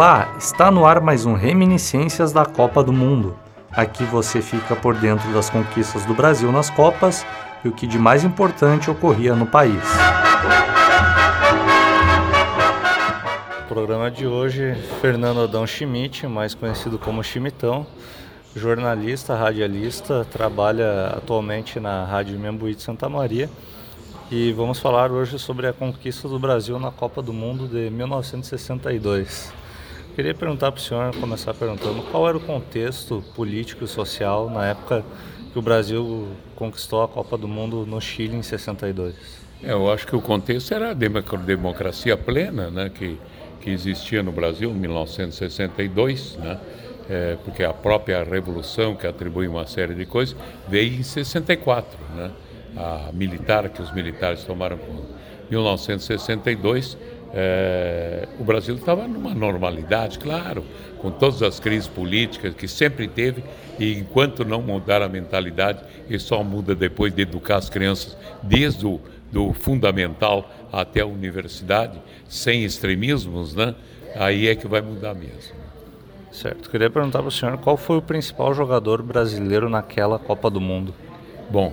Olá, está no ar mais um Reminiscências da Copa do Mundo. Aqui você fica por dentro das conquistas do Brasil nas Copas e o que de mais importante ocorria no país. No programa de hoje, Fernando Adão Schmidt, mais conhecido como Chimitão, jornalista, radialista, trabalha atualmente na Rádio Membuí de Santa Maria e vamos falar hoje sobre a conquista do Brasil na Copa do Mundo de 1962. Queria perguntar para o senhor, começar perguntando qual era o contexto político e social na época que o Brasil conquistou a Copa do Mundo no Chile em 62. É, eu acho que o contexto era a democracia plena, né, que, que existia no Brasil em 1962, né, é, porque a própria revolução que atribui uma série de coisas veio em 64, né, a militar que os militares tomaram em 1962 é, o Brasil estava numa normalidade, claro, com todas as crises políticas que sempre teve, e enquanto não mudar a mentalidade, e só muda depois de educar as crianças desde o do fundamental até a universidade, sem extremismos, né? aí é que vai mudar mesmo. Certo. Queria perguntar para o senhor qual foi o principal jogador brasileiro naquela Copa do Mundo? Bom,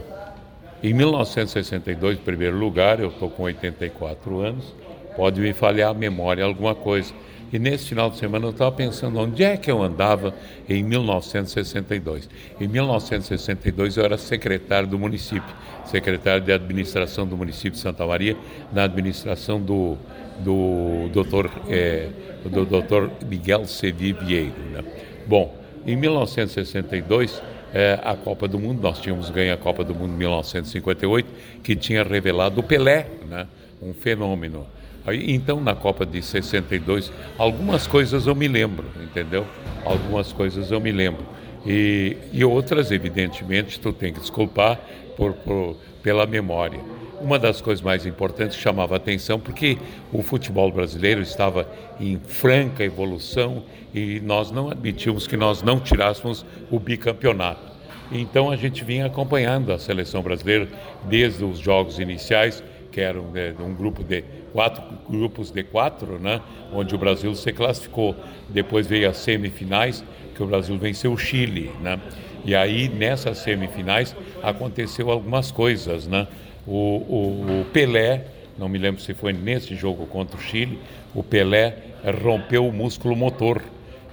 em 1962, em primeiro lugar, eu estou com 84 anos, pode me falhar a memória alguma coisa. E nesse final de semana eu estava pensando onde é que eu andava em 1962. Em 1962 eu era secretário do município, secretário de administração do município de Santa Maria, na administração do, do doutor, é, do doutor Miguel Sevi Vieiro. Né? Bom, em 1962 é, a Copa do Mundo, nós tínhamos ganho a Copa do Mundo em 1958, que tinha revelado o Pelé, né? um fenômeno. Aí, então, na Copa de 62, algumas coisas eu me lembro, entendeu? Algumas coisas eu me lembro. E, e outras, evidentemente, tu tem que desculpar por, por, pela memória. Uma das coisas mais importantes chamava a atenção, porque o futebol brasileiro estava em franca evolução e nós não admitimos que nós não tirássemos o bicampeonato. Então a gente vinha acompanhando a seleção brasileira desde os jogos iniciais que eram né, um grupo de quatro grupos de quatro, né, onde o Brasil se classificou. Depois veio as semifinais, que o Brasil venceu o Chile, né? E aí nessas semifinais aconteceu algumas coisas, né? O, o, o Pelé, não me lembro se foi nesse jogo contra o Chile, o Pelé rompeu o músculo motor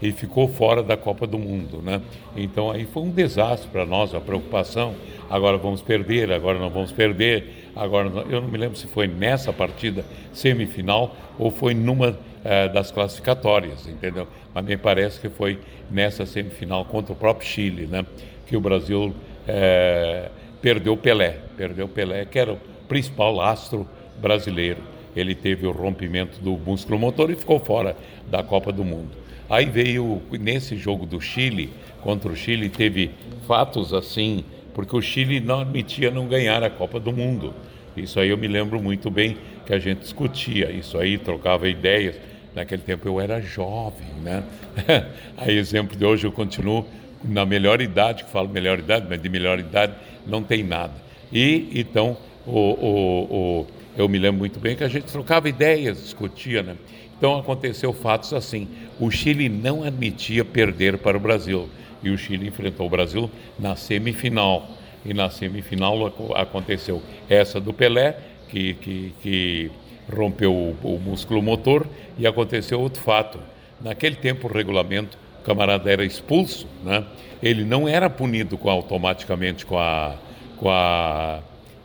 e ficou fora da Copa do Mundo, né? Então aí foi um desastre para nós, a preocupação. Agora vamos perder, agora não vamos perder. Agora eu não me lembro se foi nessa partida semifinal ou foi numa eh, das classificatórias, entendeu? Mas me parece que foi nessa semifinal contra o próprio Chile, né? Que o Brasil eh, perdeu Pelé, perdeu Pelé, que era o principal astro brasileiro. Ele teve o rompimento do músculo motor e ficou fora da Copa do Mundo. Aí veio, nesse jogo do Chile, contra o Chile, teve fatos assim, porque o Chile não admitia não ganhar a Copa do Mundo. Isso aí eu me lembro muito bem que a gente discutia, isso aí, trocava ideias. Naquele tempo eu era jovem, né? Aí, exemplo de hoje, eu continuo na melhor idade, que falo melhor idade, mas de melhor idade não tem nada. E então, o, o, o, eu me lembro muito bem que a gente trocava ideias, discutia, né? Então aconteceu fatos assim. O Chile não admitia perder para o Brasil e o Chile enfrentou o Brasil na semifinal. E na semifinal aconteceu essa do Pelé, que, que, que rompeu o, o, músculo motor, e aconteceu outro fato. Naquele tempo, o regulamento, o camarada era expulso, né? ele não era punido com, automaticamente com a, com, a,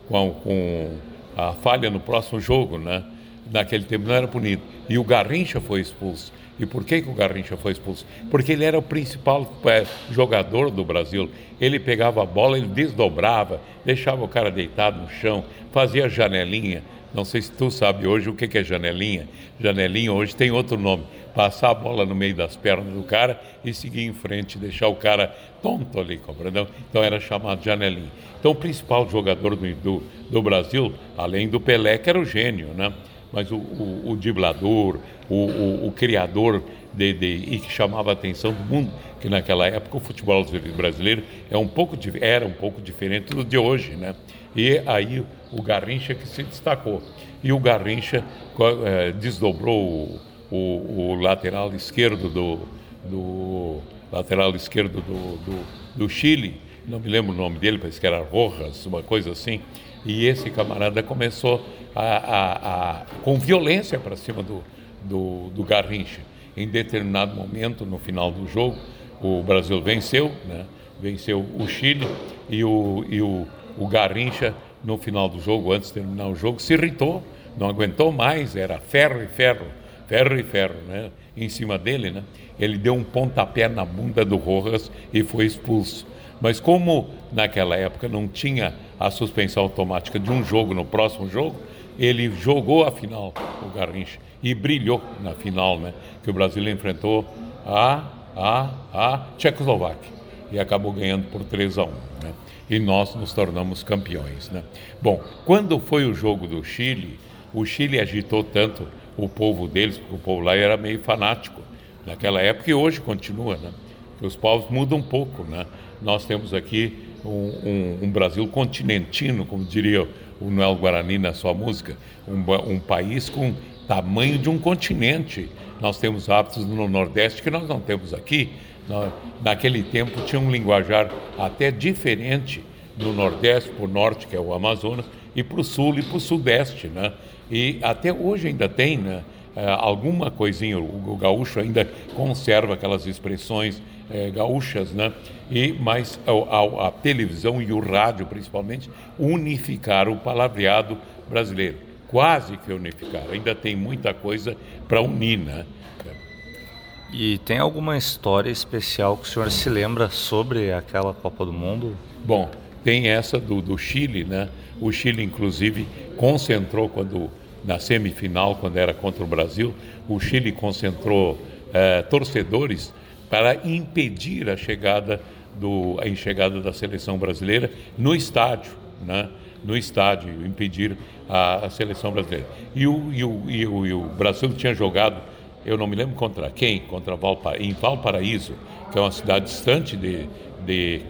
com, a, com a falha no próximo jogo. Né? Naquele tempo não era punido. E o Garrincha foi expulso. E por que, que o Garrincha foi expulso? Porque ele era o principal é, jogador do Brasil. Ele pegava a bola, ele desdobrava, deixava o cara deitado no chão, fazia janelinha. Não sei se tu sabe hoje o que, que é janelinha. Janelinha hoje tem outro nome. Passar a bola no meio das pernas do cara e seguir em frente, deixar o cara tonto ali, compreendeu? Então era chamado janelinha. Então o principal jogador do, do, do Brasil, além do Pelé, que era o gênio, né? Mas o, o, o o, o criador de, de, e que chamava a atenção do mundo, que naquela época o futebol brasileiro é um pouco, era um pouco diferente do de hoje, né? E aí o Garrincha que se destacou. E o Garrincha é, desdobrou o, o, o lateral esquerdo do, do lateral esquerdo do, do, do, Chile, não me lembro o nome dele, parece que era Rojas, uma coisa assim, e esse camarada começou a, a, a com violência para cima do, do, do Garrincha. Em determinado momento, no final do jogo, o Brasil venceu, né? venceu o Chile e o, e o, o Garrincha, no final do jogo, antes de terminar o jogo, se irritou, não aguentou mais, era ferro e ferro, ferro e ferro, né? em cima dele, né? ele deu um pontapé na bunda do Rojas e foi expulso. Mas como naquela época não tinha a suspensão automática de um jogo no próximo jogo, ele jogou a final, o Garrincha, e brilhou na final, né? Que o Brasil enfrentou a, a, a Tchecoslováquia e acabou ganhando por 3 a 1, né? E nós nos tornamos campeões, né? Bom, quando foi o jogo do Chile, o Chile agitou tanto o povo deles, porque o povo lá era meio fanático naquela época e hoje continua, né? Que os povos mudam um pouco, né? Nós temos aqui um, um, um Brasil continentino, como diria o Noel Guarani na sua música, um, um país com tamanho de um continente. Nós temos hábitos no Nordeste que nós não temos aqui. Naquele tempo tinha um linguajar até diferente no Nordeste, para o Norte, que é o Amazonas, e para o Sul e para o Sudeste. Né? E até hoje ainda tem né, é, alguma coisinha, o gaúcho ainda conserva aquelas expressões é, gaúchas, né? E mas a, a, a, televisão e o rádio, principalmente, unificaram o palavreado brasileiro, quase que unificaram. Ainda tem muita coisa para unir, né? E tem alguma história especial que o senhor se lembra sobre aquela Copa do Mundo? Bom, tem essa do, do Chile, né? O Chile, inclusive, concentrou quando na semifinal, quando era contra o Brasil, o Chile concentrou eh, torcedores para impedir a chegada, do, a chegada da seleção brasileira no estádio, né? no estádio, impedir a, a seleção brasileira. E o, e, o, e, o, e o Brasil tinha jogado, eu não me lembro contra quem, contra em Valparaíso, que é uma cidade distante de, de,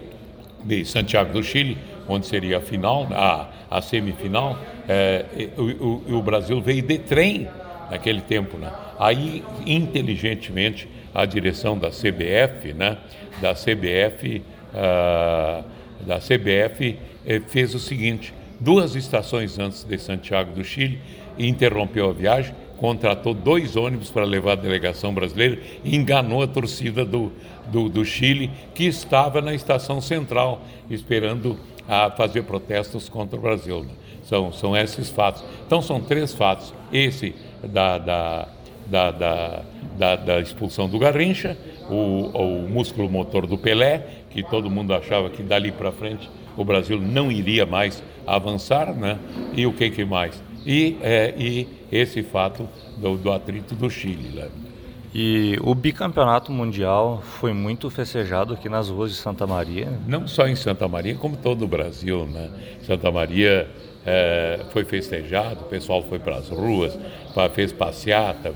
de Santiago do Chile, onde seria a final, a, a semifinal, é, o, o, o Brasil veio de trem naquele tempo, né? Aí, inteligentemente, a direção da CBF, né, da CBF, uh, ah, da CBF eh, fez o seguinte: duas estações antes de Santiago do Chile, interrompeu a viagem, contratou dois ônibus para levar a delegação brasileira e enganou a torcida do, do, do Chile, que estava na estação central, esperando a fazer protestos contra o Brasil. Né? São, são esses fatos. Então, são três fatos. Esse da, da da, da, da, da expulsão do Garrincha, o, o músculo motor do Pelé, que todo mundo achava que dali para frente o Brasil não iria mais avançar, né? E o que, que mais? E, é, e esse fato do, do atrito do Chile. Né? E o bicampeonato mundial foi muito festejado aqui nas ruas de Santa Maria? Não só em Santa Maria, como todo o Brasil, né? Santa Maria é, foi festejado, o pessoal foi para as ruas, fez passeata,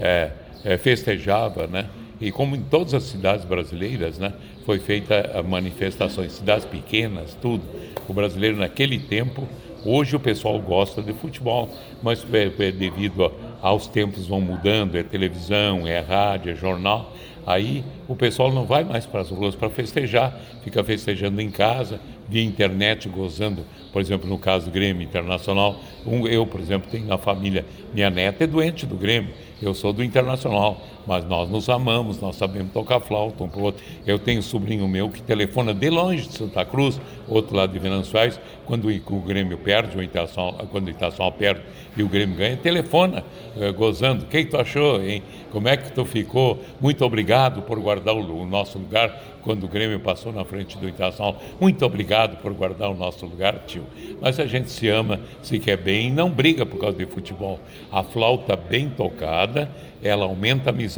é, é, festejava, né? E como em todas as cidades brasileiras, né, foi feita manifestações, cidades pequenas, tudo. O brasileiro naquele tempo, hoje o pessoal gosta de futebol, mas é, é devido a, aos tempos vão mudando, é televisão, é rádio, é jornal, aí o pessoal não vai mais para as ruas para festejar, fica festejando em casa, via internet, gozando por exemplo, no caso do Grêmio Internacional, um, eu, por exemplo, tenho na família, minha neta é doente do Grêmio, eu sou do Internacional, mas nós nos amamos, nós sabemos tocar flauta um para o outro. Eu tenho um sobrinho meu que telefona de longe de Santa Cruz, outro lado de Venançoais, quando o Grêmio perde, o quando o Internacional perde e o Grêmio ganha, telefona, uh, gozando. O que tu achou, hein? Como é que tu ficou? Muito obrigado por guardar o, nosso lugar quando o Grêmio passou na frente do Internacional. Muito obrigado por guardar o nosso lugar, tio. Mas a gente se ama, se quer bem não briga por causa de futebol. A flauta bem tocada, ela aumenta a amizade.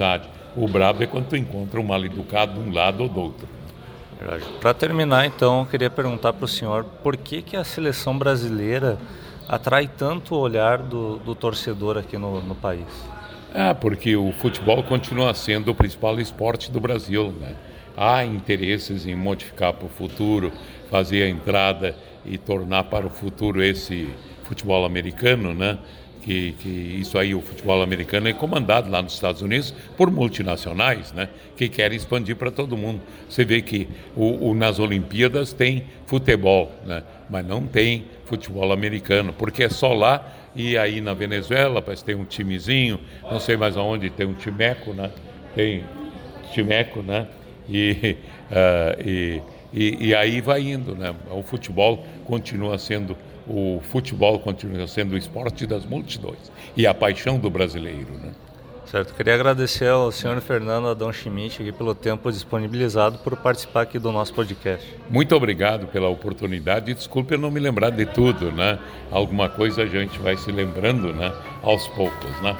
O brabo é quando tu encontra um mal educado de um lado ou do outro. Para terminar, então, eu queria perguntar para o senhor por que, que a seleção brasileira atrai tanto o olhar do, do torcedor aqui no, no país? Ah, porque o futebol continua sendo o principal esporte do Brasil, né? há interesses em modificar para o futuro, fazer a entrada e tornar para o futuro esse futebol americano, né? Que, que, isso aí, o futebol americano é comandado lá nos Estados Unidos por multinacionais, né, que querem expandir para todo mundo. Você vê que o, o, nas Olimpíadas tem futebol, né, mas não tem futebol americano, porque é só lá e aí na Venezuela parece tem um timezinho, não sei mais aonde, tem um timeco, né, tem timeco, né, e, uh, e, e, e aí vai indo, né, o futebol continua sendo o futebol continua sendo o esporte das multidões e a paixão do brasileiro. Né? Certo, queria agradecer ao senhor Fernando Adão Schmidt aqui pelo tempo disponibilizado por participar aqui do nosso podcast. Muito obrigado pela oportunidade e desculpe eu não me lembrar de tudo, né? Alguma coisa a gente vai se lembrando, né? Aos poucos, né?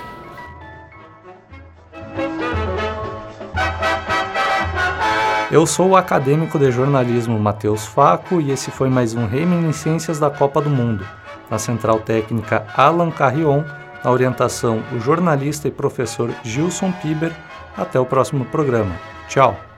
Eu sou o acadêmico de jornalismo Matheus Faco e esse foi mais um Reminiscências da Copa do Mundo. Na central técnica Alan Carrion, na orientação o jornalista e professor Gilson Piber. Até o próximo programa. Tchau!